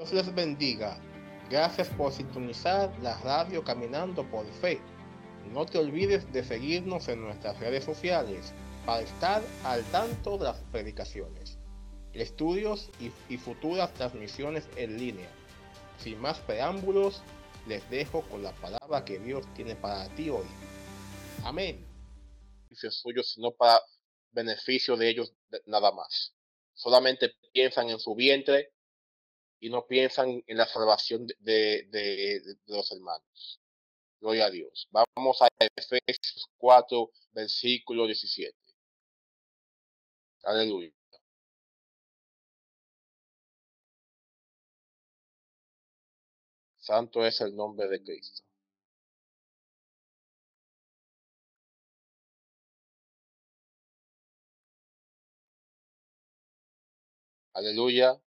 Dios les bendiga. Gracias por sintonizar la radio Caminando por Fe. No te olvides de seguirnos en nuestras redes sociales para estar al tanto de las predicaciones, estudios y, y futuras transmisiones en línea. Sin más preámbulos, les dejo con la palabra que Dios tiene para ti hoy. Amén. Suyo, sino para beneficio de ellos nada más. Solamente piensan en su vientre y no piensan en la salvación de, de, los hermanos. Gloria a Dios. Vamos a Efesios 4, versículo 17. Aleluya. Santo es el nombre de Cristo. Aleluya.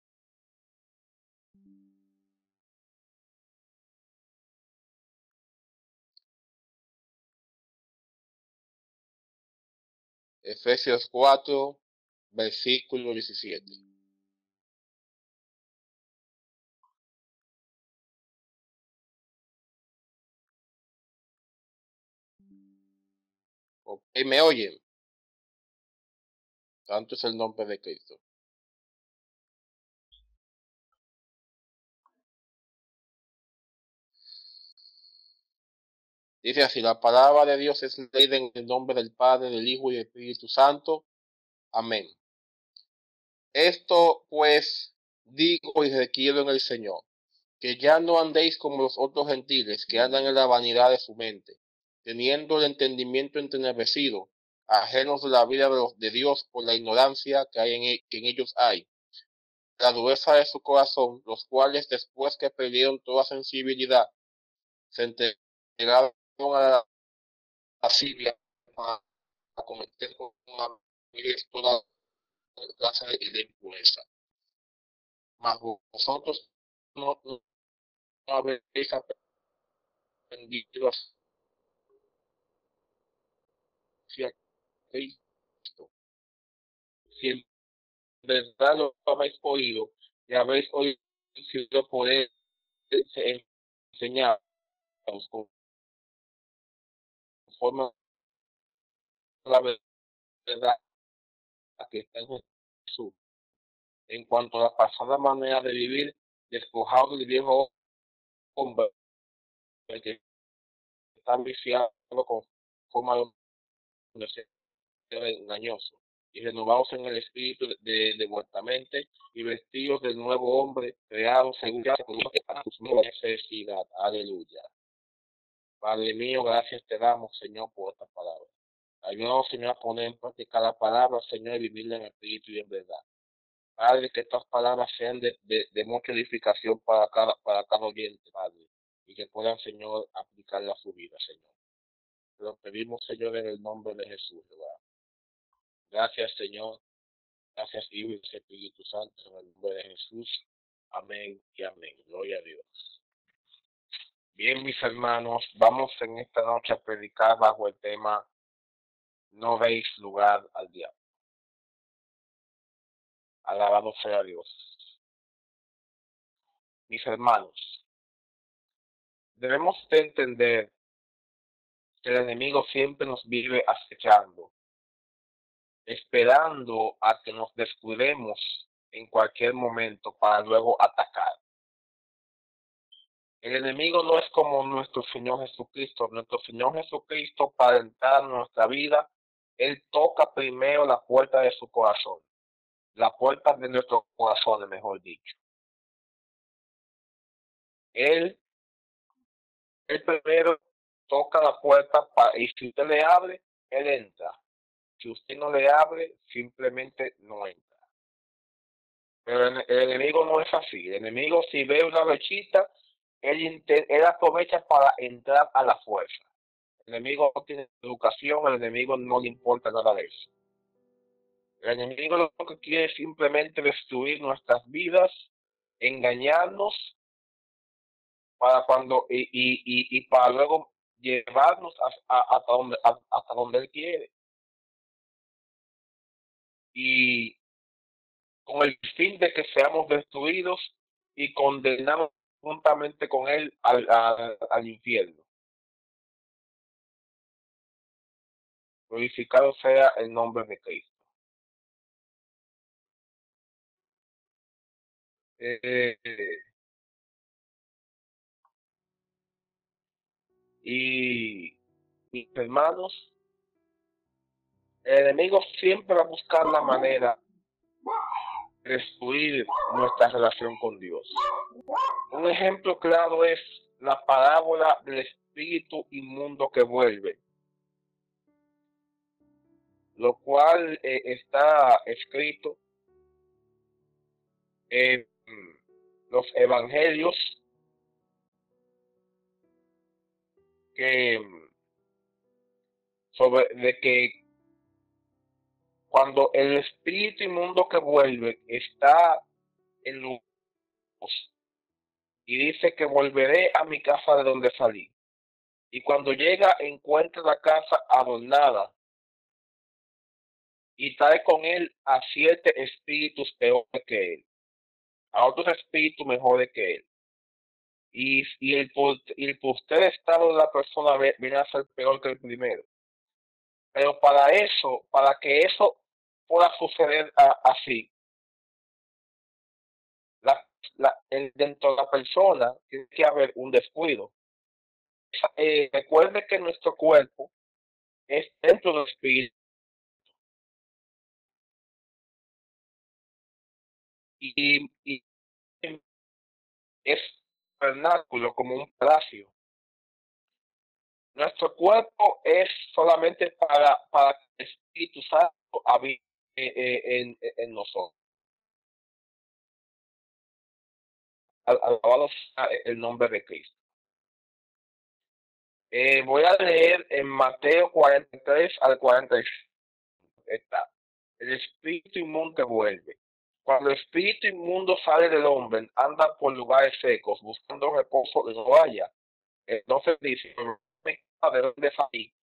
Efesios 4, versículo 17. Ok, me oyen. Santo es el nombre de Cristo. Dice así, la palabra de Dios es leída en el nombre del Padre, del Hijo y del Espíritu Santo. Amén. Esto pues digo y requiero en el Señor, que ya no andéis como los otros gentiles que andan en la vanidad de su mente, teniendo el entendimiento entenebrecido, ajenos de la vida de Dios por la ignorancia que, hay en, e, que en ellos hay, la dureza de su corazón, los cuales después que perdieron toda sensibilidad, se entregaron a la Siria para cometer con una toda clase de impureza. Mas vosotros no, no habéis aprendido a Cristo. Si en verdad lo habéis oído y habéis oído sido poder enseñar con forma la verdad que está en Jesús. En cuanto a la pasada manera de vivir, despojado del viejo hombre que está viciado con forma de engañoso y renovados en el espíritu de, de vuestra mente y vestidos del nuevo hombre creado según para su necesidad. Aleluya. Padre mío, gracias te damos, Señor, por esta palabra. Ayúdanos, Señor, a poner en práctica la palabra, Señor, y vivirla en espíritu y en verdad. Padre, que estas palabras sean de, mucha edificación para cada, para cada oyente, Padre, y que puedan, Señor, aplicarla a su vida, Señor. Te lo pedimos, Señor, en el nombre de Jesús. Gracias, Señor. Gracias, Hijo y Espíritu Santo, en el nombre de Jesús. Amén y amén. Gloria a Dios. Bien, mis hermanos, vamos en esta noche a predicar bajo el tema No veis lugar al diablo. Alabado sea Dios. Mis hermanos, debemos de entender que el enemigo siempre nos vive acechando, esperando a que nos descuidemos en cualquier momento para luego atacar. El enemigo no es como nuestro Señor Jesucristo. Nuestro Señor Jesucristo, para entrar en nuestra vida, Él toca primero la puerta de su corazón. La puerta de nuestro corazón, mejor dicho. Él, él primero toca la puerta para, y si usted le abre, Él entra. Si usted no le abre, simplemente no entra. Pero el, enemigo no es así. El enemigo si ve una brechita, él, él aprovecha para entrar a la fuerza. El enemigo no tiene educación, el enemigo no le importa nada de eso. El enemigo lo que quiere es simplemente destruir nuestras vidas, engañarnos para cuando y, y, y, para luego llevarnos hasta, donde, hasta donde él quiere. Y con el fin de que seamos destruidos y condenamos juntamente con él al, al, infierno. Glorificado sea el nombre de Cristo. Eh, y mis hermanos, el enemigo siempre va a buscar la manera de destruir nuestra relación con Dios. Un ejemplo claro es la parábola del espíritu inmundo que vuelve, lo cual eh, está escrito en los evangelios que sobre de que cuando el espíritu inmundo que vuelve está en luz y dice que volveré a mi casa de donde salí. Y cuando llega encuentra la casa adornada y trae con él a siete espíritus peores que él, a otros espíritus mejores que él. Y, y el, el usted estado de la persona viene a ser peor que el primero. Pero para eso, para que eso pueda suceder así, la, la, dentro de la persona tiene que haber un descuido. Eh, recuerde que nuestro cuerpo es dentro del espíritu. Y, y es vernáculo como un palacio nuestro cuerpo es solamente para, para que el Espíritu Santo habite eh, eh, en, en nosotros. Alabado sea el nombre de Cristo. Eh, voy a leer en Mateo 43 al 45. Está. El espíritu inmundo vuelve. Cuando el espíritu inmundo sale del hombre, anda por lugares secos, buscando reposo y no haya. Entonces dice, de dónde.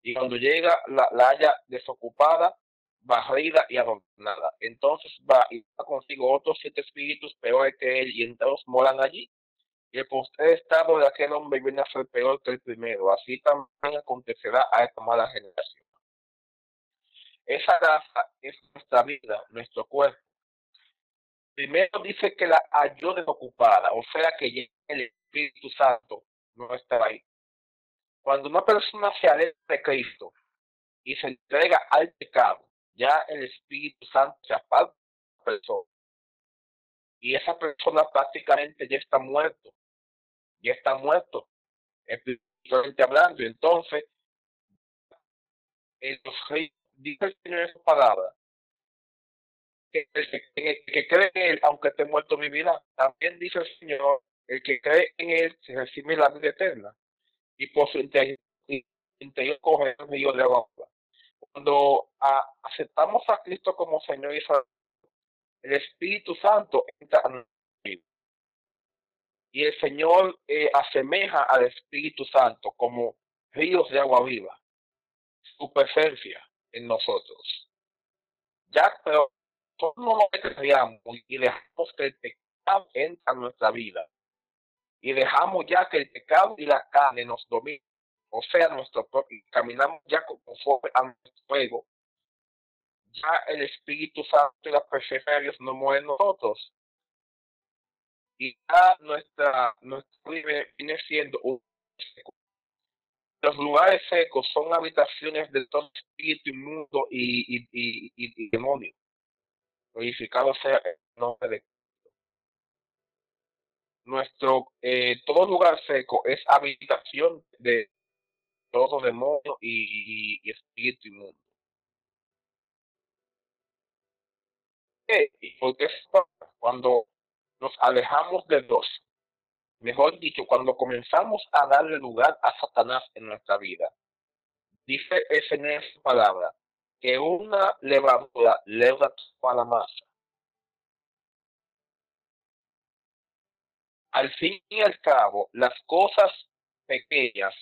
Y cuando llega, la, la haya desocupada, barrida y adornada. Entonces va y va consigo otros siete espíritus peores que él, y entonces moran allí. Y el postrer estado de aquel hombre viene a ser peor que el primero. Así también acontecerá a esta mala generación. Esa raza es nuestra vida, nuestro cuerpo. Primero dice que la halló desocupada, o sea que el Espíritu Santo no está ahí. Cuando una persona se aleja de Cristo y se entrega al pecado, ya el Espíritu Santo se aparta de la persona. Y esa persona prácticamente ya está muerto. Ya está muerto, espiritualmente hablando. Entonces, el dice el Señor en su palabra, que el que, cree en Él, aunque esté muerto, vivirá. También dice el Señor, el que cree en Él se recibe la vida eterna y por su interior, coge el río de agua. Cuando aceptamos a Cristo como Señor y Salvador, el Espíritu Santo entra en nuestra vida. Y el Señor eh, asemeja al Espíritu Santo como ríos de agua viva, su presencia en nosotros. Ya, pero no nos creamos y dejamos que el pecado entre en nuestra vida y dejamos ya que el pecado y la carne nos dominen, o sea, nuestro propio, caminamos ya conforme a nuestro fuego, ya el Espíritu Santo y la presencia de Dios no mueven nosotros. Y ya nuestra, nuestra vida viene siendo un seco. Los lugares secos son habitaciones de todo espíritu inmundo y, y, y, y, demonio. Glorificado sea el nombre de nuestro eh, todo lugar seco es habitación de todo demonio y, y espíritu inmundo. Porque cuando nos alejamos de Dios, mejor dicho, cuando comenzamos a darle lugar a Satanás en nuestra vida, dice ese en su palabra, que una levadura leva a la masa. al fin y al cabo, las cosas pequeñas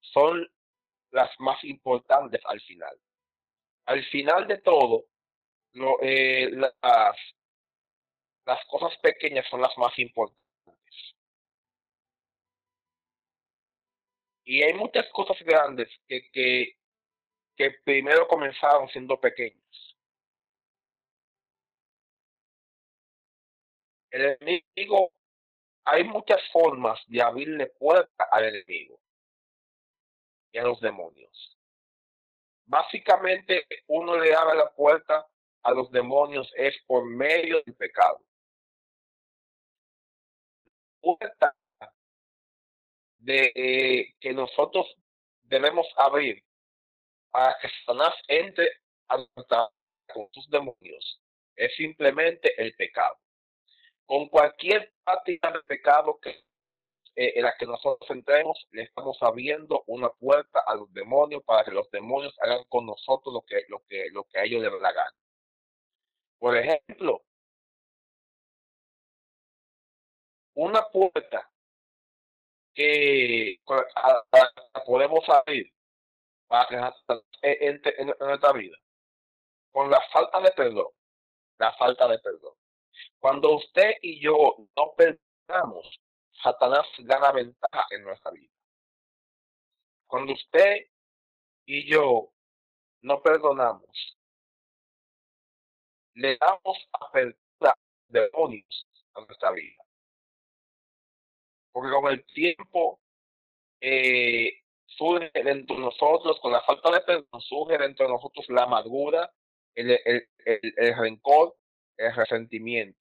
son las más importantes al final. Al final de todo, eh, las, las cosas pequeñas son las más importantes. Y hay muchas cosas grandes que, que, que primero comenzaron siendo pequeñas. El enemigo, hay muchas formas de abrirle puerta al enemigo y a los demonios. Básicamente, uno le abre la puerta a los demonios es por medio del pecado. Puerta de eh, que nosotros debemos abrir para que Satanás entre a con sus demonios es simplemente el pecado. Con cualquier práctica de pecado que eh, en la que nosotros entremos, le estamos abriendo una puerta a los demonios para que los demonios hagan con nosotros lo que, lo que, lo que a ellos les da la gana. Por ejemplo, una puerta que podemos abrir entre en nuestra vida con la falta de perdón, la falta de perdón. Cuando usted y yo no perdonamos, Satanás gana ventaja en nuestra vida. Cuando usted y yo no perdonamos, le damos apertura de demonios a nuestra vida. Porque con el tiempo eh, surge dentro de nosotros, con la falta de perdón, surge dentro de nosotros la amargura, el, el, el, rencor, el resentimiento.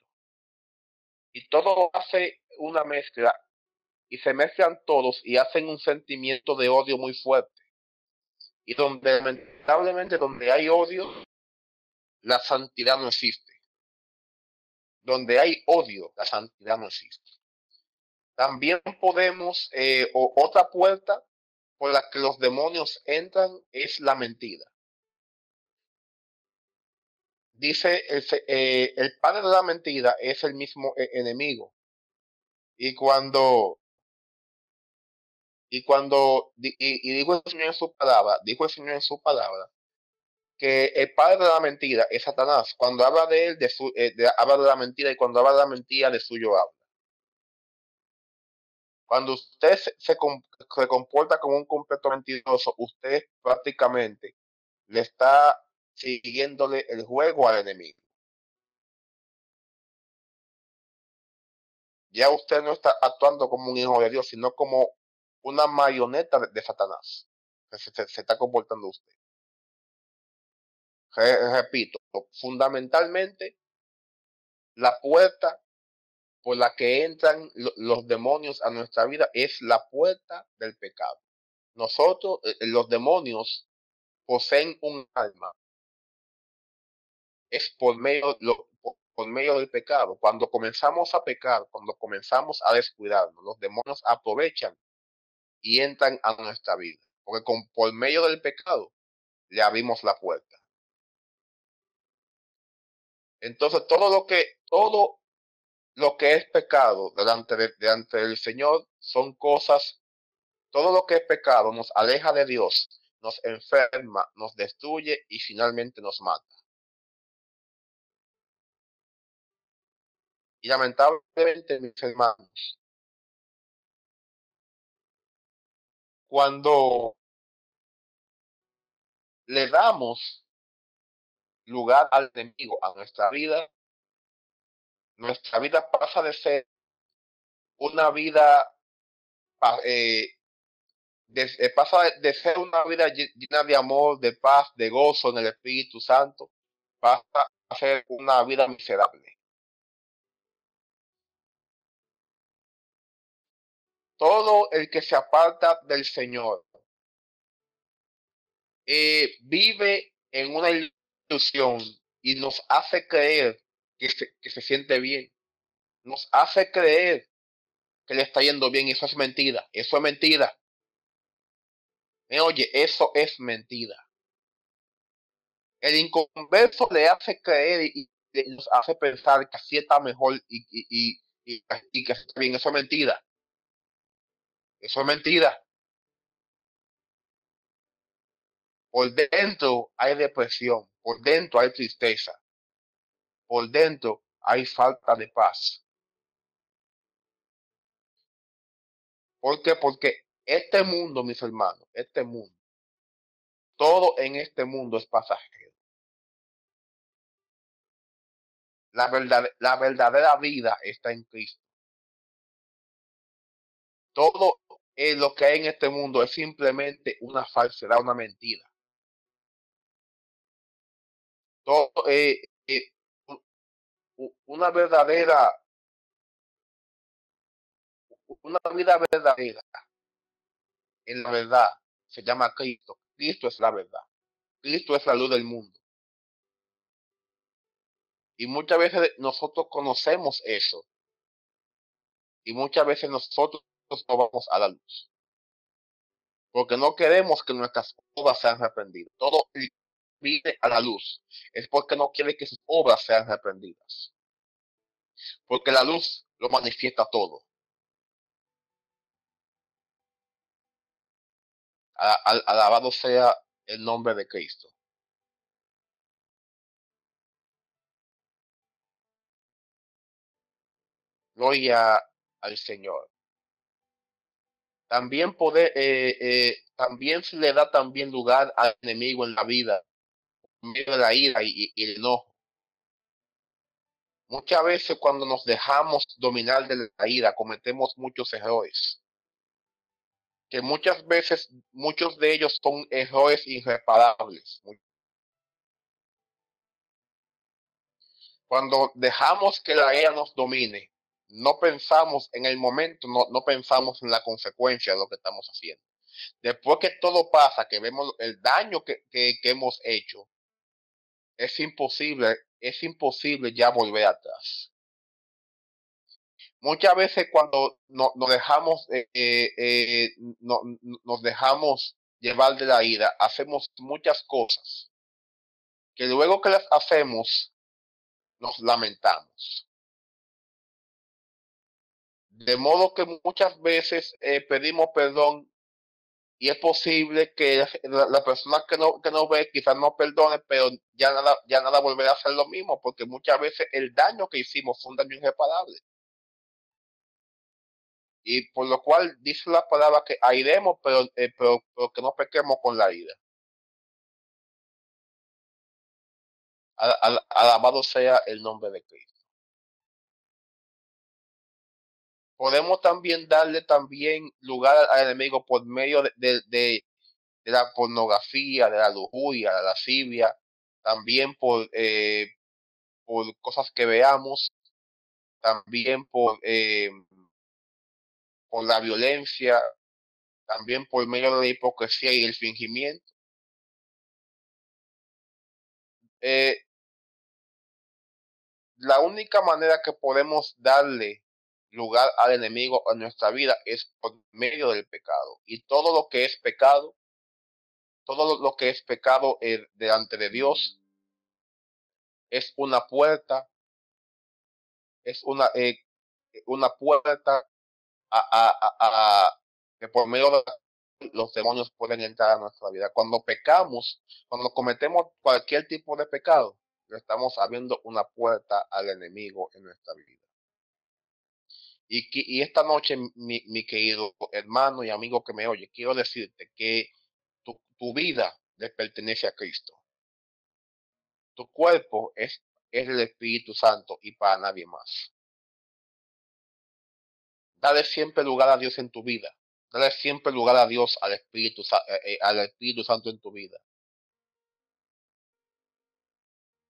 Y todo hace una mezcla y se mezclan todos y hacen un sentimiento de odio muy fuerte. Y donde lamentablemente donde hay odio, la santidad no existe. Donde hay odio, la santidad no existe. También podemos, eh, otra puerta por la que los demonios entran es la mentira. Dice, el, eh, padre de la mentira es el mismo eh, enemigo. Y cuando, y cuando, y, y el Señor en su palabra, dijo el Señor en su palabra, que el padre de la mentira es Satanás. Cuando habla de él, de su, eh, habla de la mentira y cuando habla de la mentira, de suyo habla. Cuando usted se, se, comporta como un completo mentiroso, usted prácticamente le está siguiéndole el juego al enemigo. Ya usted no está actuando como un hijo de Dios, sino como una marioneta de, Satanás. Se, se, está comportando usted repito, fundamentalmente la puerta por la que entran los demonios a nuestra vida es la puerta del pecado. Nosotros, eh, eh, los demonios, poseen un alma. Es por medio, por medio del pecado. Cuando comenzamos a pecar, cuando comenzamos a descuidarnos, los demonios aprovechan y entran a nuestra vida. Porque con, por medio del pecado le abrimos la puerta. Entonces, todo lo que, todo lo que es pecado delante, de, delante del Señor son cosas, todo lo que es pecado nos aleja de Dios, nos enferma, nos destruye y finalmente nos mata. Y lamentablemente, mis hermanos, cuando le damos lugar al enemigo a nuestra vida, nuestra vida pasa de ser una vida, eh, de, eh, pasa de ser una vida llena de amor, de paz, de gozo en el Espíritu Santo, pasa a ser una vida miserable. Todo el que se aparta del Señor eh, vive en una y nos hace creer que se, que se siente bien. Nos hace creer que le está yendo bien y eso es mentira. Eso es mentira. ¿Me oye? Eso es mentira. El inconverso le hace creer y, nos hace pensar que así está mejor y, y, y, y que está bien. Eso es mentira. Eso es mentira. Por dentro hay depresión, por dentro hay tristeza, por dentro hay falta de paz. ¿Por qué? Porque este mundo, mis hermanos, este mundo, todo en este mundo es pasajero. La, verdad, la verdadera vida está en Cristo. Todo lo que hay en este mundo es simplemente una falsedad, una mentira. Todo, eh, eh, una verdadera, una vida verdadera en la verdad se llama Cristo. Cristo es la verdad. Cristo es la luz del mundo. Y muchas veces nosotros conocemos eso. Y muchas veces nosotros no vamos a la luz. Porque no queremos que nuestras obras sean reprendidas. Todo viene a la luz es porque no quiere que sus obras sean reprendidas. Porque la luz lo manifiesta todo. Alabado sea el nombre de Cristo. Gloria al Señor. También poder, eh, eh, también se le da también lugar al enemigo en la vida, la ira y, el enojo. Muchas veces cuando nos dejamos dominar de la ira cometemos muchos errores que muchas veces muchos de ellos son errores irreparables. Cuando dejamos que la ira nos domine, no pensamos en el momento, no, no pensamos en la consecuencia de lo que estamos haciendo. Después que todo pasa, que vemos el daño que, que hemos hecho, es imposible, es imposible ya volver atrás. Muchas veces cuando nos dejamos eh, eh, eh, no, nos dejamos llevar de la ira hacemos muchas cosas que luego que las hacemos nos lamentamos. De modo que muchas veces pedimos perdón y es posible que la, persona que no, que no ve quizás no perdone, pero ya nada, ya nada volverá a hacer lo mismo, porque muchas veces el daño que hicimos fue un daño irreparable y por lo cual dice la palabra que airemos, pero, eh, pero, pero, que no pequemos con la ira. Al, alabado sea el nombre de Cristo. Podemos también darle también lugar al enemigo por medio de, de, de, la pornografía, de la lujuria, de la lascivia, también por, eh, por cosas que veamos, también por eh, por la violencia, también por medio de la hipocresía y el fingimiento. Eh, la única manera que podemos darle lugar al enemigo en nuestra vida es por medio del pecado. Y todo lo que es pecado, todo lo que es pecado eh, delante de Dios, es una puerta, es una, eh, una puerta a, que por medio de los demonios pueden entrar a nuestra vida. Cuando pecamos, cuando cometemos cualquier tipo de pecado, estamos abriendo una puerta al enemigo en nuestra vida. Y, y esta noche, mi, mi, querido hermano y amigo que me oye, quiero decirte que tu, tu vida le pertenece a Cristo. Tu cuerpo es, es el Espíritu Santo y para nadie más. Dale siempre lugar a Dios en tu vida. Dale siempre lugar a Dios, al Espíritu, eh, eh, al Espíritu Santo en tu vida.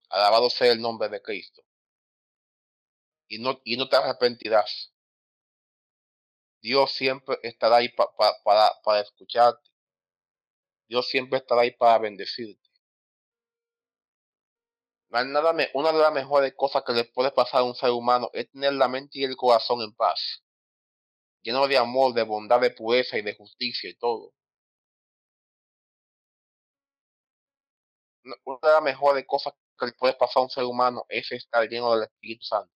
Alabado sea el nombre de Cristo. Y no, y no te arrepentirás. Dios siempre estará ahí para, para escucharte. Dios siempre estará ahí para bendecirte. una de las mejores cosas que le puede pasar a un ser humano es tener la mente y el corazón en paz lleno de amor, de bondad, de pureza y de justicia y todo. Una de las mejores cosas que le puede pasar a un ser humano es estar lleno del Espíritu Santo.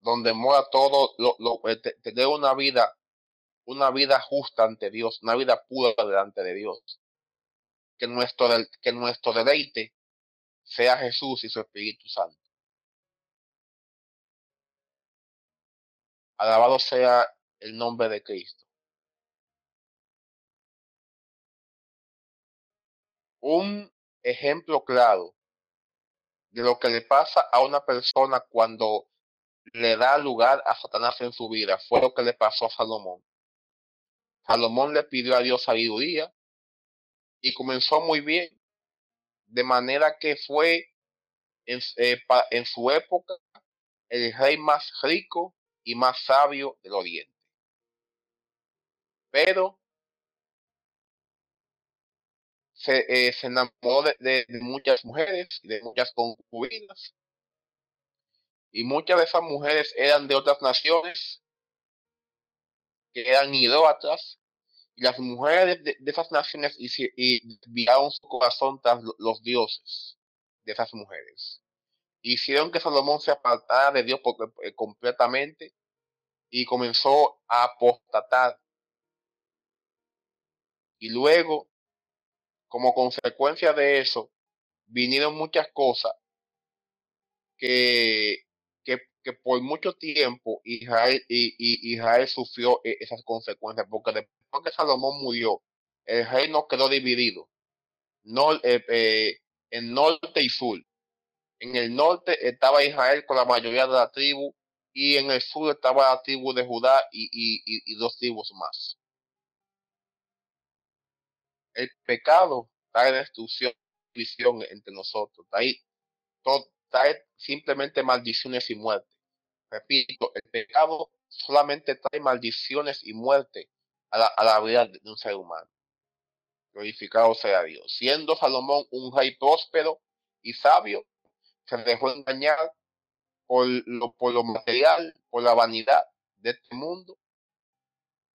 Donde mora todo, lo, lo, eh, tener una vida, una vida justa ante Dios, una vida pura delante de Dios. Que nuestro, que nuestro deleite sea Jesús y su Espíritu Santo. Alabado sea el nombre de Cristo. Un ejemplo claro de lo que le pasa a una persona cuando le da lugar a Satanás en su vida fue lo que le pasó a Salomón. Salomón le pidió a Dios sabiduría y comenzó muy bien, de manera que fue en, eh, su época el rey más rico y más sabio del oriente. Pero se, eh, enamoró de, muchas mujeres y de muchas concubinas. Y muchas de esas mujeres eran de otras naciones que eran idólatras. Y las mujeres de, esas naciones y, y viraron su corazón tras los dioses de esas mujeres. Hicieron que Salomón se apartara de Dios eh, completamente y comenzó a apostatar. Y luego, como consecuencia de eso, vinieron muchas cosas que, que, por mucho tiempo Israel, y, y Israel sufrió e, esas consecuencias, porque después que Salomón murió, el reino quedó dividido no, eh, eh, en norte y sur. En el norte estaba Israel con la mayoría de la tribu y en el sur estaba la tribu de Judá y, y, y, dos tribus más. El pecado trae destrucción, división entre nosotros, trae, todo, trae simplemente maldiciones y muerte. Repito, el pecado solamente trae maldiciones y muerte a la, a la vida de un ser humano. Glorificado sea Dios. Siendo Salomón un rey próspero y sabio, se dejó engañar por lo, por lo material, por la vanidad de este mundo.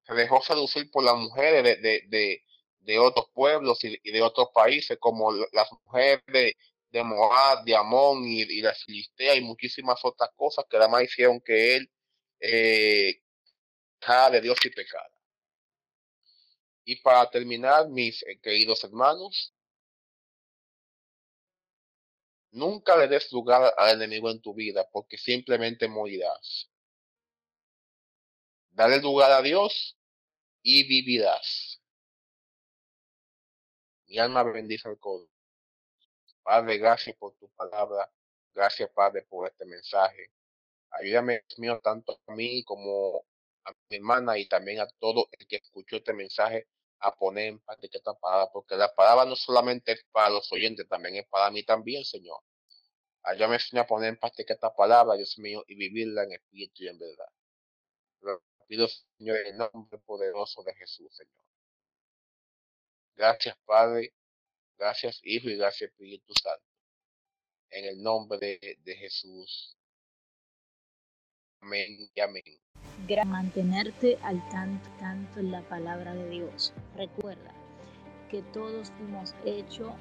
Se dejó seducir por las mujeres de, de, de, de otros pueblos y, y, de otros países, como las mujeres de, de Moab, de Amón y, la Filistea y muchísimas otras cosas que además hicieron que él eh, de Dios y pecara. Y para terminar, mis eh, queridos hermanos, Nunca le des lugar al enemigo en tu vida porque simplemente morirás. Dale lugar a Dios y vivirás. Mi alma bendice al codo. Padre, gracias por tu palabra. Gracias, Padre, por este mensaje. Ayúdame, Dios mío, tanto a mí como a mi hermana y también a todo el que escuchó este mensaje a poner en práctica esta palabra, porque la palabra no solamente es para los oyentes, también es para mí también, Señor. Ayúdame, Señor, a poner en práctica esta palabra, Dios mío, y vivirla en espíritu y en verdad. Lo pido, Señor, en el nombre poderoso de Jesús, Señor. Gracias, Padre. Gracias, Hijo, y gracias, Espíritu Santo. En el nombre de, de Jesús. Amén y amén mantenerte al tanto, tanto en la palabra de Dios. Recuerda que todos fuimos hechos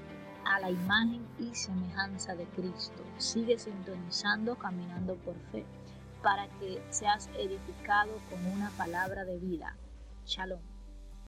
a la imagen y semejanza de Cristo. Sigue sintonizando, caminando por fe, para que seas edificado con una palabra de vida. Shalom.